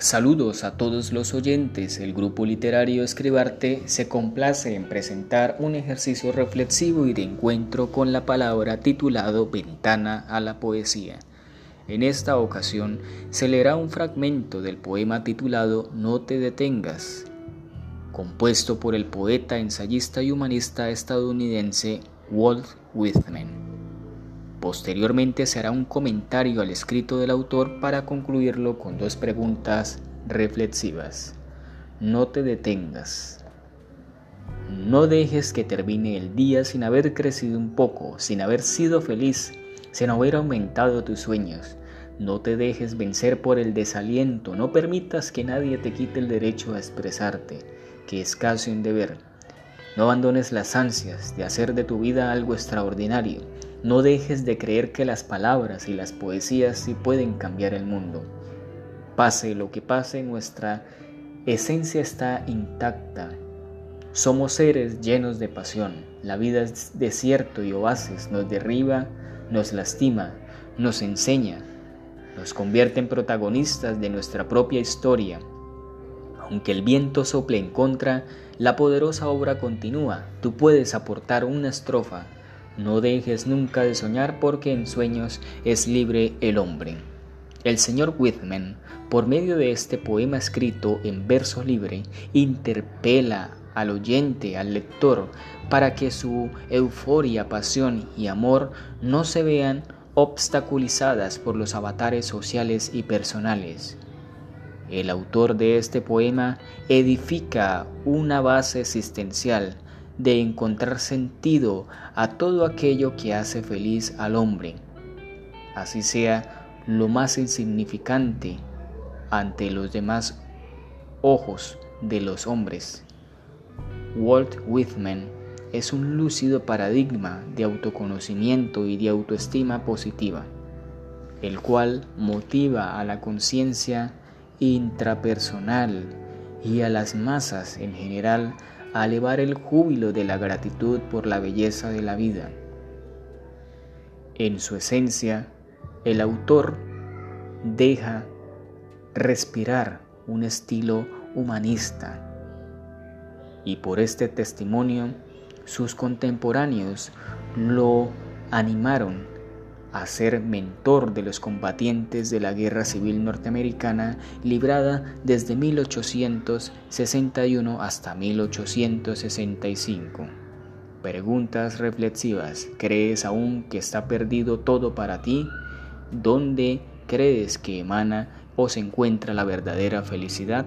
Saludos a todos los oyentes. El grupo literario Escribarte se complace en presentar un ejercicio reflexivo y de encuentro con la palabra titulado Ventana a la Poesía. En esta ocasión se leerá un fragmento del poema titulado No te detengas, compuesto por el poeta, ensayista y humanista estadounidense Walt Whitman. Posteriormente se hará un comentario al escrito del autor para concluirlo con dos preguntas reflexivas. No te detengas. No dejes que termine el día sin haber crecido un poco, sin haber sido feliz, sin haber aumentado tus sueños. No te dejes vencer por el desaliento, no permitas que nadie te quite el derecho a expresarte, que es casi un deber. No abandones las ansias de hacer de tu vida algo extraordinario no dejes de creer que las palabras y las poesías sí pueden cambiar el mundo. Pase lo que pase, nuestra esencia está intacta. Somos seres llenos de pasión. La vida es desierto y oasis. Nos derriba, nos lastima, nos enseña, nos convierte en protagonistas de nuestra propia historia. Aunque el viento sople en contra, la poderosa obra continúa. Tú puedes aportar una estrofa no dejes nunca de soñar porque en sueños es libre el hombre. El señor Whitman, por medio de este poema escrito en verso libre, interpela al oyente, al lector, para que su euforia, pasión y amor no se vean obstaculizadas por los avatares sociales y personales. El autor de este poema edifica una base existencial de encontrar sentido a todo aquello que hace feliz al hombre, así sea lo más insignificante ante los demás ojos de los hombres. Walt Whitman es un lúcido paradigma de autoconocimiento y de autoestima positiva, el cual motiva a la conciencia intrapersonal y a las masas en general a elevar el júbilo de la gratitud por la belleza de la vida. En su esencia, el autor deja respirar un estilo humanista y por este testimonio sus contemporáneos lo animaron a ser mentor de los combatientes de la Guerra Civil Norteamericana librada desde 1861 hasta 1865. Preguntas reflexivas. ¿Crees aún que está perdido todo para ti? ¿Dónde crees que emana o se encuentra la verdadera felicidad?